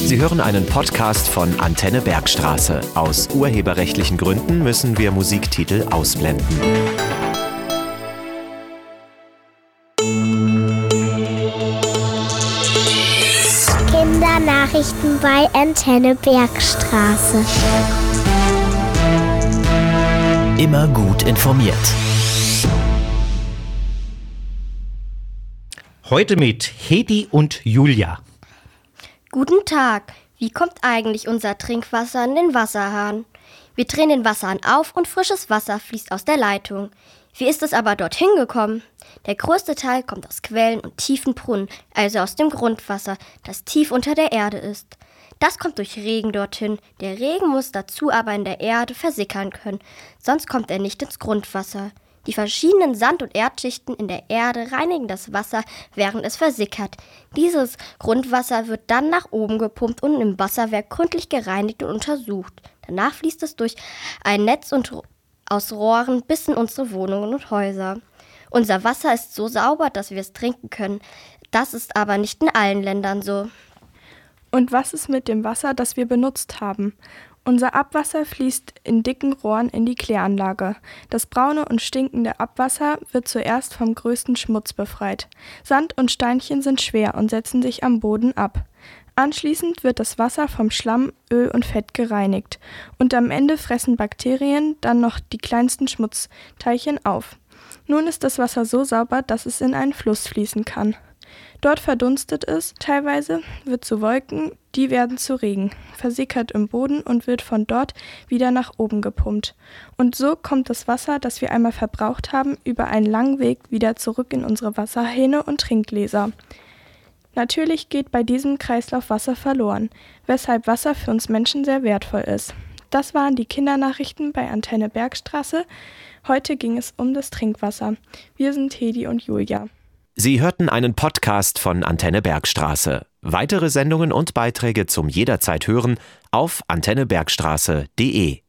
Sie hören einen Podcast von Antenne Bergstraße. Aus urheberrechtlichen Gründen müssen wir Musiktitel ausblenden. Kindernachrichten bei Antenne Bergstraße. Immer gut informiert. Heute mit Hedi und Julia. Guten Tag. Wie kommt eigentlich unser Trinkwasser in den Wasserhahn? Wir drehen den Wasserhahn auf und frisches Wasser fließt aus der Leitung. Wie ist es aber dorthin gekommen? Der größte Teil kommt aus Quellen und tiefen Brunnen, also aus dem Grundwasser, das tief unter der Erde ist. Das kommt durch Regen dorthin. Der Regen muss dazu aber in der Erde versickern können, sonst kommt er nicht ins Grundwasser. Die verschiedenen Sand- und Erdschichten in der Erde reinigen das Wasser, während es versickert. Dieses Grundwasser wird dann nach oben gepumpt und im Wasserwerk gründlich gereinigt und untersucht. Danach fließt es durch ein Netz und aus Rohren bis in unsere Wohnungen und Häuser. Unser Wasser ist so sauber, dass wir es trinken können. Das ist aber nicht in allen Ländern so. Und was ist mit dem Wasser, das wir benutzt haben? Unser Abwasser fließt in dicken Rohren in die Kläranlage. Das braune und stinkende Abwasser wird zuerst vom größten Schmutz befreit. Sand und Steinchen sind schwer und setzen sich am Boden ab. Anschließend wird das Wasser vom Schlamm, Öl und Fett gereinigt. Und am Ende fressen Bakterien dann noch die kleinsten Schmutzteilchen auf. Nun ist das Wasser so sauber, dass es in einen Fluss fließen kann. Dort verdunstet es teilweise, wird zu Wolken, die werden zu Regen, versickert im Boden und wird von dort wieder nach oben gepumpt. Und so kommt das Wasser, das wir einmal verbraucht haben, über einen langen Weg wieder zurück in unsere Wasserhähne und Trinkgläser. Natürlich geht bei diesem Kreislauf Wasser verloren, weshalb Wasser für uns Menschen sehr wertvoll ist. Das waren die Kindernachrichten bei Antenne Bergstraße. Heute ging es um das Trinkwasser. Wir sind Hedi und Julia. Sie hörten einen Podcast von Antenne Bergstraße. Weitere Sendungen und Beiträge zum jederzeit hören auf antennebergstraße.de.